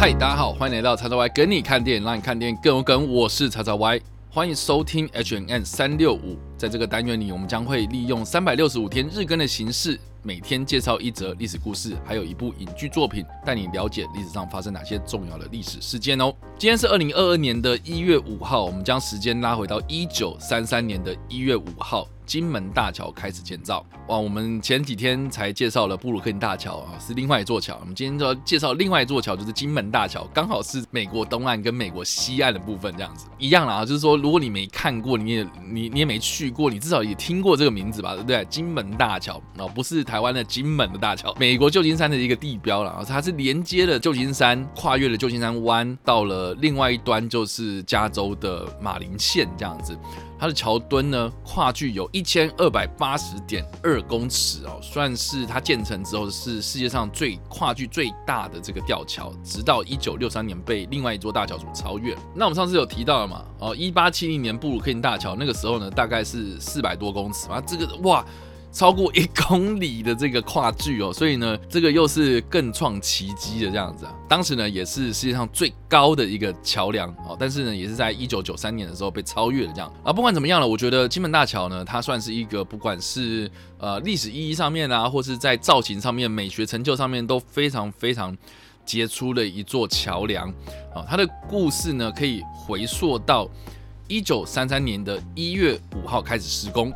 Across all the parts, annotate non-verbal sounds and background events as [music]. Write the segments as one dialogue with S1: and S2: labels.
S1: 嗨，大家好，欢迎来到叉叉 Y 跟你看电影，让你看电影更有梗。我是叉叉 Y，欢迎收听 H N N 三六五。在这个单元里，我们将会利用三百六十五天日更的形式，每天介绍一则历史故事，还有一部影剧作品，带你了解历史上发生哪些重要的历史事件哦。今天是二零二二年的一月五号，我们将时间拉回到一九三三年的一月五号。金门大桥开始建造哇！我们前几天才介绍了布鲁克林大桥啊，是另外一座桥。我们今天就要介绍另外一座桥，就是金门大桥，刚好是美国东岸跟美国西岸的部分，这样子一样啦。就是说，如果你没看过，你也你你也没去过，你至少也听过这个名字吧，对不对？金门大桥啊，不是台湾的金门的大桥，美国旧金山的一个地标了啊，它是连接了旧金山，跨越了旧金山湾，到了另外一端就是加州的马林县这样子。它的桥墩呢，跨距有一一千二百八十点二公尺哦，算是它建成之后是世界上最跨距最大的这个吊桥，直到一九六三年被另外一座大桥所超越。那我们上次有提到了嘛？哦，一八七零年布鲁克林大桥那个时候呢，大概是四百多公尺嘛，这个哇。超过一公里的这个跨距哦，所以呢，这个又是更创奇迹的这样子啊。当时呢，也是世界上最高的一个桥梁哦，但是呢，也是在一九九三年的时候被超越了这样啊。不管怎么样了，我觉得金门大桥呢，它算是一个不管是呃历史意义上面啊，或是在造型上面、美学成就上面都非常非常杰出的一座桥梁啊。它的故事呢，可以回溯到一九三三年的一月五号开始施工。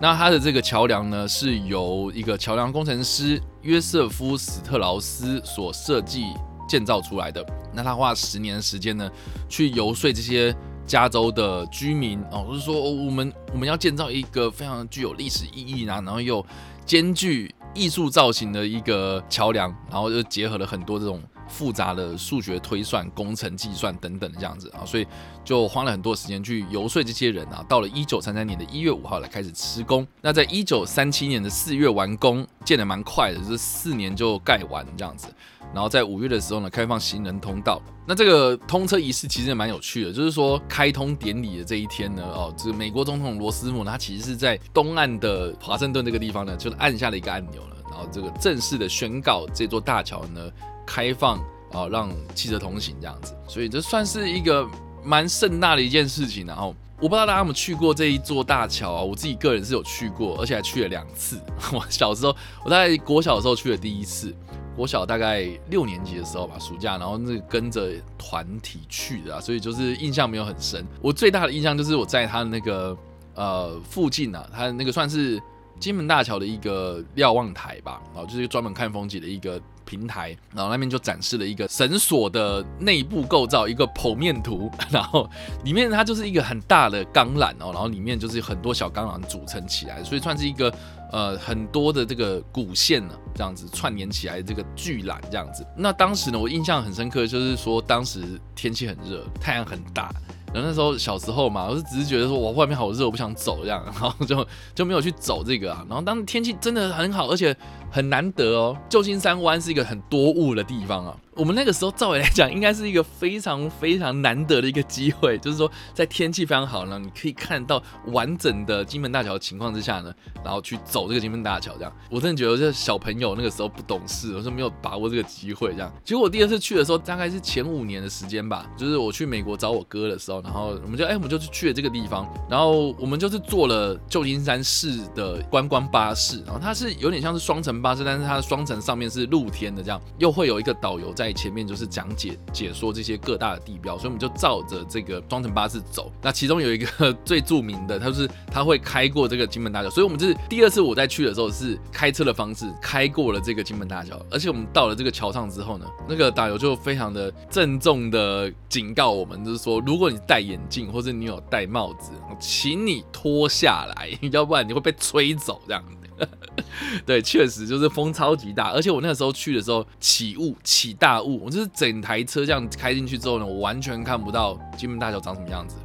S1: 那它的这个桥梁呢，是由一个桥梁工程师约瑟夫史特劳斯所设计建造出来的。那他花十年的时间呢，去游说这些加州的居民哦，就是说我们我们要建造一个非常具有历史意义啊，然后又兼具艺术造型的一个桥梁，然后就结合了很多这种。复杂的数学推算、工程计算等等的这样子啊，所以就花了很多时间去游说这些人啊。到了一九三三年的一月五号来开始施工，那在一九三七年的四月完工，建的蛮快的，就是四年就盖完这样子。然后在五月的时候呢，开放行人通道。那这个通车仪式其实也蛮有趣的，就是说开通典礼的这一天呢，哦，这个美国总统罗斯福他其实是在东岸的华盛顿这个地方呢，就按下了一个按钮了，然后这个正式的宣告这座大桥呢。开放啊，让汽车通行这样子，所以这算是一个蛮盛大的一件事情。然后我不知道大家有没有去过这一座大桥啊？我自己个人是有去过，而且还去了两次。[laughs] 我小时候，我在国小的时候去了第一次，国小大概六年级的时候吧，暑假，然后那跟着团体去的，所以就是印象没有很深。我最大的印象就是我在它的那个呃附近啊，它那个算是金门大桥的一个瞭望台吧，然后就是专门看风景的一个。平台，然后那边就展示了一个绳索的内部构造，一个剖面图，[laughs] 然后里面它就是一个很大的钢缆哦，然后里面就是很多小钢缆组成起来，所以算是一个呃很多的这个古线呢，这样子串联起来这个巨缆这样子。那当时呢，我印象很深刻，就是说当时天气很热，太阳很大。然后那时候小时候嘛，我是只是觉得说，我外面好热，我不想走这样，然后就就没有去走这个啊。然后当天气真的很好，而且很难得哦。旧金山湾是一个很多雾的地方啊。我们那个时候，照理来讲，应该是一个非常非常难得的一个机会，就是说，在天气非常好呢，你可以看到完整的金门大桥的情况之下呢，然后去走这个金门大桥，这样，我真的觉得这小朋友那个时候不懂事，我说没有把握这个机会，这样。结果我第二次去的时候，大概是前五年的时间吧，就是我去美国找我哥的时候，然后我们就，哎，我们就去去了这个地方，然后我们就是坐了旧金山市的观光巴士，然后它是有点像是双层巴士，但是它的双层上面是露天的，这样，又会有一个导游在。前面就是讲解解说这些各大的地标，所以我们就照着这个双层巴士走。那其中有一个 [laughs] 最著名的，它是它会开过这个金门大桥，所以我们就是第二次我在去的时候是开车的方式开过了这个金门大桥。而且我们到了这个桥上之后呢，那个导游就非常的郑重的警告我们，就是说如果你戴眼镜或者你有戴帽子，请你脱下来，[laughs] 要不然你会被吹走这样。[laughs] 对，确实就是风超级大，而且我那个时候去的时候起雾，起大雾，我就是整台车这样开进去之后呢，我完全看不到金门大桥长什么样子。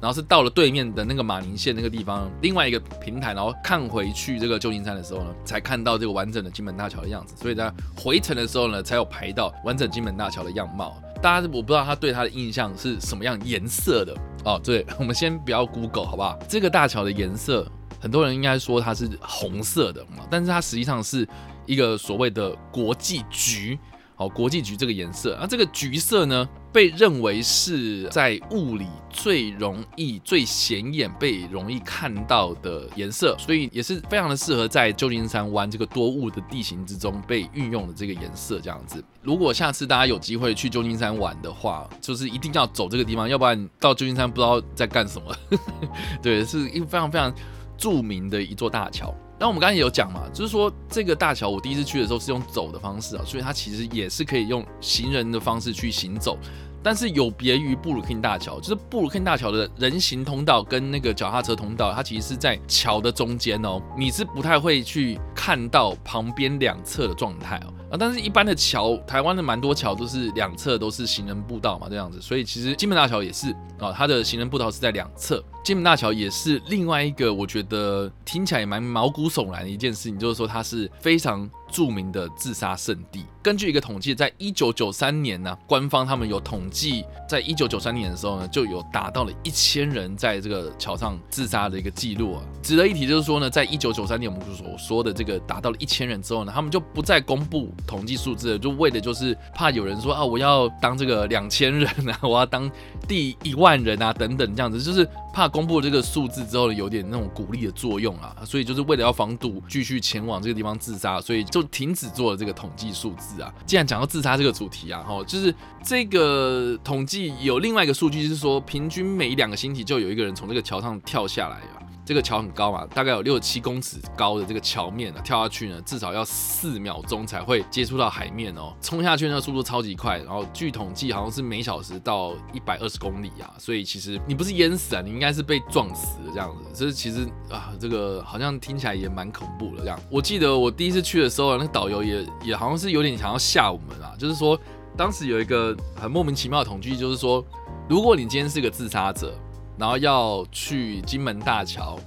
S1: 然后是到了对面的那个马宁县那个地方，另外一个平台，然后看回去这个旧金山的时候呢，才看到这个完整的金门大桥的样子。所以在回程的时候呢，才有拍到完整金门大桥的样貌。大家我不知道他对他的印象是什么样颜色的哦。对，我们先不要 Google 好不好？这个大桥的颜色。很多人应该说它是红色的嘛，但是它实际上是一个所谓的国际橘好，国际橘这个颜色，那这个橘色呢，被认为是在雾里最容易、最显眼、被容易看到的颜色，所以也是非常的适合在旧金山湾这个多雾的地形之中被运用的这个颜色。这样子，如果下次大家有机会去旧金山玩的话，就是一定要走这个地方，要不然到旧金山不知道在干什么。[laughs] 对，是一个非常非常著名的一座大桥。那我们刚才有讲嘛，就是说这个大桥，我第一次去的时候是用走的方式啊，所以它其实也是可以用行人的方式去行走。但是有别于布鲁克林大桥，就是布鲁克林大桥的人行通道跟那个脚踏车通道，它其实是在桥的中间哦，你是不太会去看到旁边两侧的状态哦。但是一般的桥，台湾的蛮多桥都是两侧都是行人步道嘛，这样子，所以其实金门大桥也是啊，它的行人步道是在两侧。金门大桥也是另外一个我觉得听起来也蛮毛骨悚然的一件事情，就是说它是非常。著名的自杀圣地。根据一个统计，在一九九三年呢，官方他们有统计，在一九九三年的时候呢，就有达到了一千人在这个桥上自杀的一个记录啊。值得一提就是说呢，在一九九三年我们所说的这个达到了一千人之后呢，他们就不再公布统计数字了，就为的就是怕有人说啊，我要当这个两千人啊，[laughs] 我要当第一万人啊等等这样子，就是怕公布这个数字之后呢有点那种鼓励的作用啊，所以就是为了要防堵继续前往这个地方自杀，所以就。停止做了这个统计数字啊！既然讲到自杀这个主题啊，哈，就是这个统计有另外一个数据是说，平均每两个星期就有一个人从这个桥上跳下来啊。这个桥很高嘛，大概有六七公尺高的这个桥面呢，跳下去呢，至少要四秒钟才会接触到海面哦。冲下去那个速度超级快，然后据统计好像是每小时到一百二十公里啊。所以其实你不是淹死啊，你应该是被撞死的这样子。所以其实啊，这个好像听起来也蛮恐怖的这样。我记得我第一次去的时候，那个导游也也好像是有点想要吓我们啊，就是说当时有一个很莫名其妙的统计，就是说如果你今天是个自杀者。然后要去金门大桥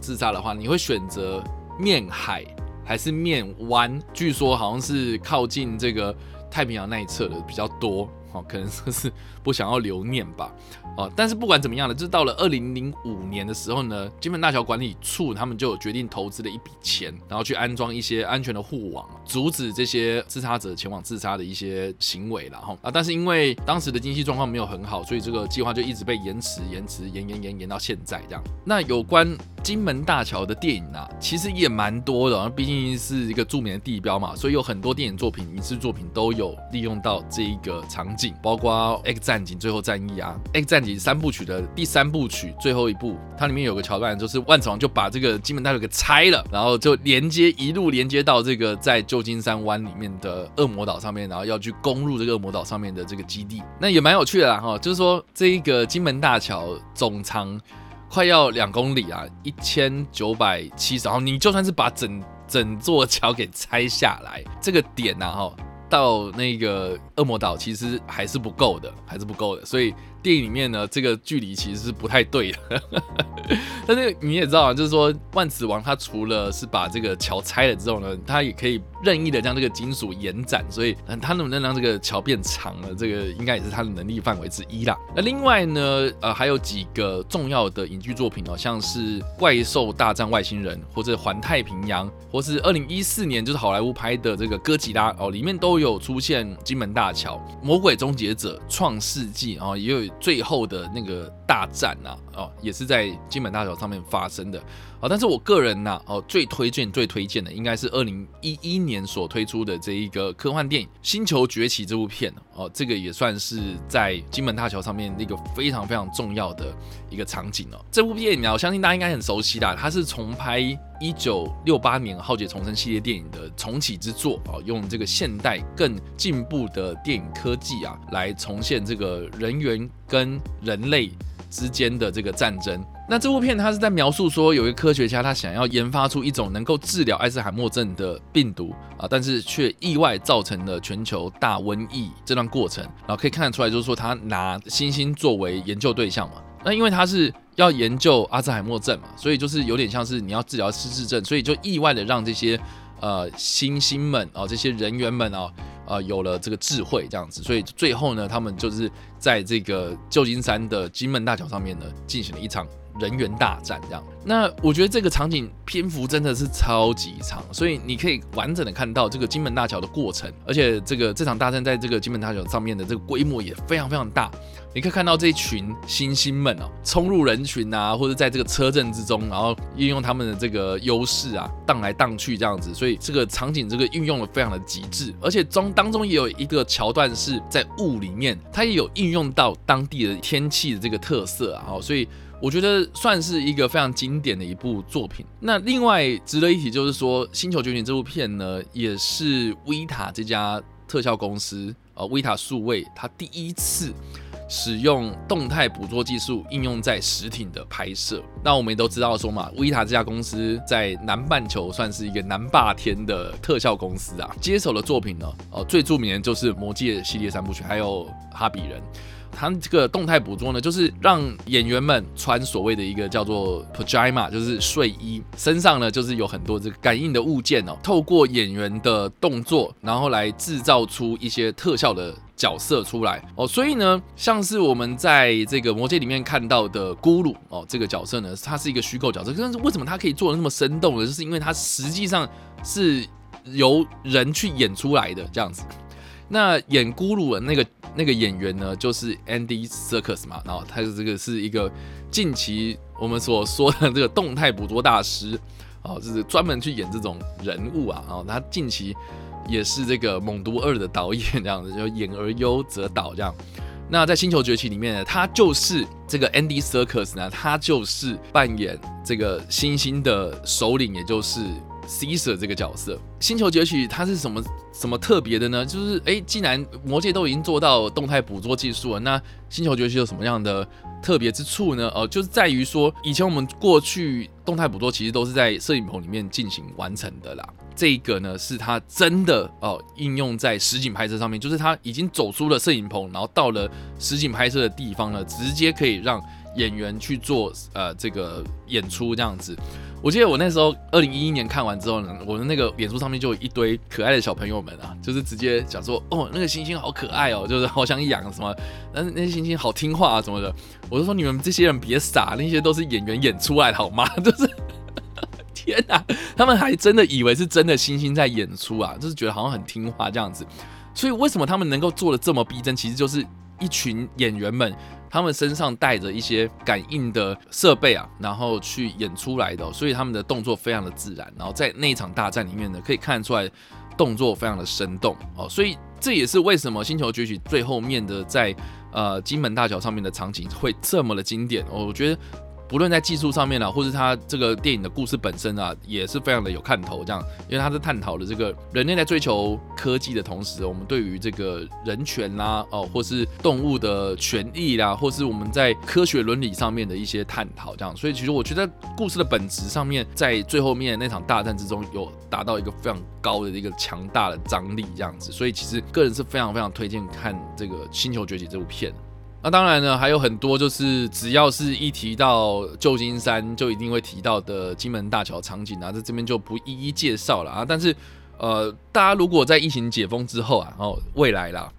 S1: 自杀的话，你会选择面海还是面湾？据说好像是靠近这个太平洋那一侧的比较多。哦可能说是不想要留念吧，哦，但是不管怎么样呢，就是到了二零零五年的时候呢，金门大桥管理处他们就有决定投资了一笔钱，然后去安装一些安全的护网，阻止这些自杀者前往自杀的一些行为然后啊，但是因为当时的经济状况没有很好，所以这个计划就一直被延迟、延迟、延延延延到现在这样。那有关金门大桥的电影啊，其实也蛮多的，毕竟是一个著名的地标嘛，所以有很多电影作品、影视作品都有利用到这一个场景。包括《X 战警：最后战役》啊，《X 战警》三部曲的第三部曲最后一部，它里面有个桥段，就是万磁王就把这个金门大桥给拆了，然后就连接一路连接到这个在旧金山湾里面的恶魔岛上面，然后要去攻入这个恶魔岛上面的这个基地。那也蛮有趣的啦，哈，就是说这一个金门大桥总长快要两公里啊，一千九百七十，然后你就算是把整整座桥给拆下来，这个点呐，哈。到那个恶魔岛其实还是不够的，还是不够的，所以电影里面呢，这个距离其实是不太对的。[laughs] 但是你也知道啊，就是说万磁王他除了是把这个桥拆了之后呢，他也可以任意的将这个金属延展，所以他能不能让这个桥变长了，这个应该也是他的能力范围之一啦。那另外呢，呃，还有几个重要的影剧作品哦，像是《怪兽大战外星人》或者《环太平洋》，或是二零一四年就是好莱坞拍的这个《哥吉拉》哦，里面都有出现金门大桥，《魔鬼终结者：创世纪》哦，也有最后的那个大战呐，哦，也是在。金门大桥上面发生的啊，但是我个人呢，哦，最推荐、最推荐的应该是二零一一年所推出的这一个科幻电影《星球崛起》这部片哦，这个也算是在金门大桥上面一个非常非常重要的一个场景哦。这部电影啊，我相信大家应该很熟悉的，它是重拍一九六八年《浩劫重生》系列电影的重启之作哦，用这个现代更进步的电影科技啊，来重现这个人猿跟人类之间的这个战争。那这部片它是在描述说，有一个科学家他想要研发出一种能够治疗阿兹海默症的病毒啊，但是却意外造成了全球大瘟疫这段过程，然后可以看得出来，就是说他拿猩猩作为研究对象嘛。那因为他是要研究阿兹海默症嘛，所以就是有点像是你要治疗失智症，所以就意外的让这些呃猩猩们啊，这些人员们啊。呃，有了这个智慧这样子，所以最后呢，他们就是在这个旧金山的金门大桥上面呢，进行了一场人员大战这样。那我觉得这个场景篇幅真的是超级长，所以你可以完整的看到这个金门大桥的过程，而且这个这场大战在这个金门大桥上面的这个规模也非常非常大。你可以看到这一群星星们哦，冲入人群啊，或者在这个车阵之中，然后运用他们的这个优势啊，荡来荡去这样子，所以这个场景这个运用的非常的极致，而且中当中也有一个桥段是在雾里面，它也有应用到当地的天气的这个特色啊，所以。我觉得算是一个非常经典的一部作品。那另外值得一提就是说，《星球崛起》这部片呢，也是维塔这家特效公司，呃，维塔数位，它第一次使用动态捕捉技术应用在实体的拍摄。那我们也都知道说嘛，维塔这家公司在南半球算是一个南霸天的特效公司啊。接手的作品呢，呃，最著名的就是《魔戒》系列三部曲，还有《哈比人》。它这个动态捕捉呢，就是让演员们穿所谓的一个叫做 pajama，就是睡衣，身上呢就是有很多这个感应的物件哦，透过演员的动作，然后来制造出一些特效的角色出来哦。所以呢，像是我们在这个魔戒里面看到的咕噜哦，这个角色呢，它是一个虚构角色，但是为什么它可以做的那么生动呢？就是因为它实际上是由人去演出来的这样子。那演咕噜的那个。那个演员呢，就是 Andy Circus 嘛，然后他的这个是一个近期我们所说的这个动态捕捉大师，哦，就是专门去演这种人物啊，然后他近期也是这个《猛毒二》的导演这样子，就演而优则导这样。那在《星球崛起》里面呢，他就是这个 Andy Circus 呢，他就是扮演这个星星的首领，也就是。Cesar 这个角色，《星球崛起》它是什么什么特别的呢？就是哎，既然魔界都已经做到动态捕捉技术了，那《星球崛起》有什么样的特别之处呢？哦，就是在于说，以前我们过去动态捕捉其实都是在摄影棚里面进行完成的啦。这个呢，是它真的哦应用在实景拍摄上面，就是它已经走出了摄影棚，然后到了实景拍摄的地方呢，直接可以让演员去做呃这个演出这样子。我记得我那时候二零一一年看完之后呢，我的那个脸书上面就有一堆可爱的小朋友们啊，就是直接讲说，哦，那个星星好可爱哦，就是好想养什么，但是那些星星好听话啊什么的，我就说你们这些人别傻，那些都是演员演出来的好吗？[laughs] 就是天哪，他们还真的以为是真的星星在演出啊，就是觉得好像很听话这样子，所以为什么他们能够做的这么逼真，其实就是一群演员们。他们身上带着一些感应的设备啊，然后去演出来的，所以他们的动作非常的自然。然后在那一场大战里面呢，可以看出来动作非常的生动哦。所以这也是为什么《星球崛起》最后面的在呃金门大桥上面的场景会这么的经典哦。我觉得。不论在技术上面啊，或是它这个电影的故事本身啊，也是非常的有看头。这样，因为它是探讨的这个人类在追求科技的同时，我们对于这个人权啦，哦，或是动物的权益啦，或是我们在科学伦理上面的一些探讨。这样，所以其实我觉得故事的本质上面，在最后面那场大战之中，有达到一个非常高的一个强大的张力。这样子，所以其实个人是非常非常推荐看这个《星球崛起》这部片。那当然呢，还有很多就是只要是一提到旧金山，就一定会提到的金门大桥场景啊，在这边就不一一介绍了啊。但是，呃，大家如果在疫情解封之后啊，然后未来啦，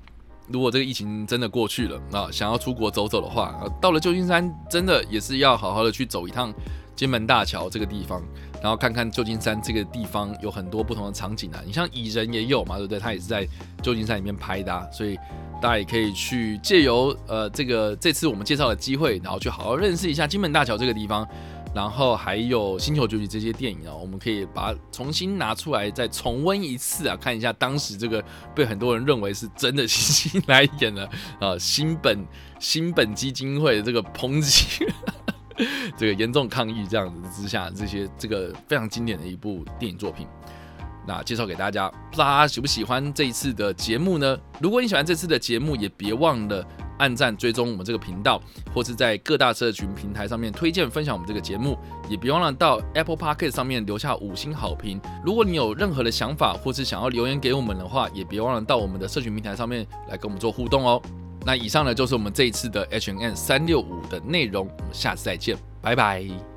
S1: 如果这个疫情真的过去了啊，想要出国走走的话，到了旧金山真的也是要好好的去走一趟金门大桥这个地方，然后看看旧金山这个地方有很多不同的场景啊。你像蚁人也有嘛，对不对？他也是在旧金山里面拍的，所以。大家也可以去借由呃这个这次我们介绍的机会，然后去好好认识一下金门大桥这个地方，然后还有星球崛起这些电影啊，我们可以把它重新拿出来再重温一次啊，看一下当时这个被很多人认为是真的星星来演的啊新本新本基金会的这个抨击，[laughs] 这个严重抗议这样子之下，这些这个非常经典的一部电影作品。那介绍给大家，大家喜不喜欢这一次的节目呢？如果你喜欢这次的节目，也别忘了按赞、追踪我们这个频道，或是在各大社群平台上面推荐分享我们这个节目，也别忘了到 Apple Podcast 上面留下五星好评。如果你有任何的想法，或是想要留言给我们的话，也别忘了到我们的社群平台上面来跟我们做互动哦。那以上呢就是我们这一次的 H N N 三六五的内容，我们下次再见，拜拜。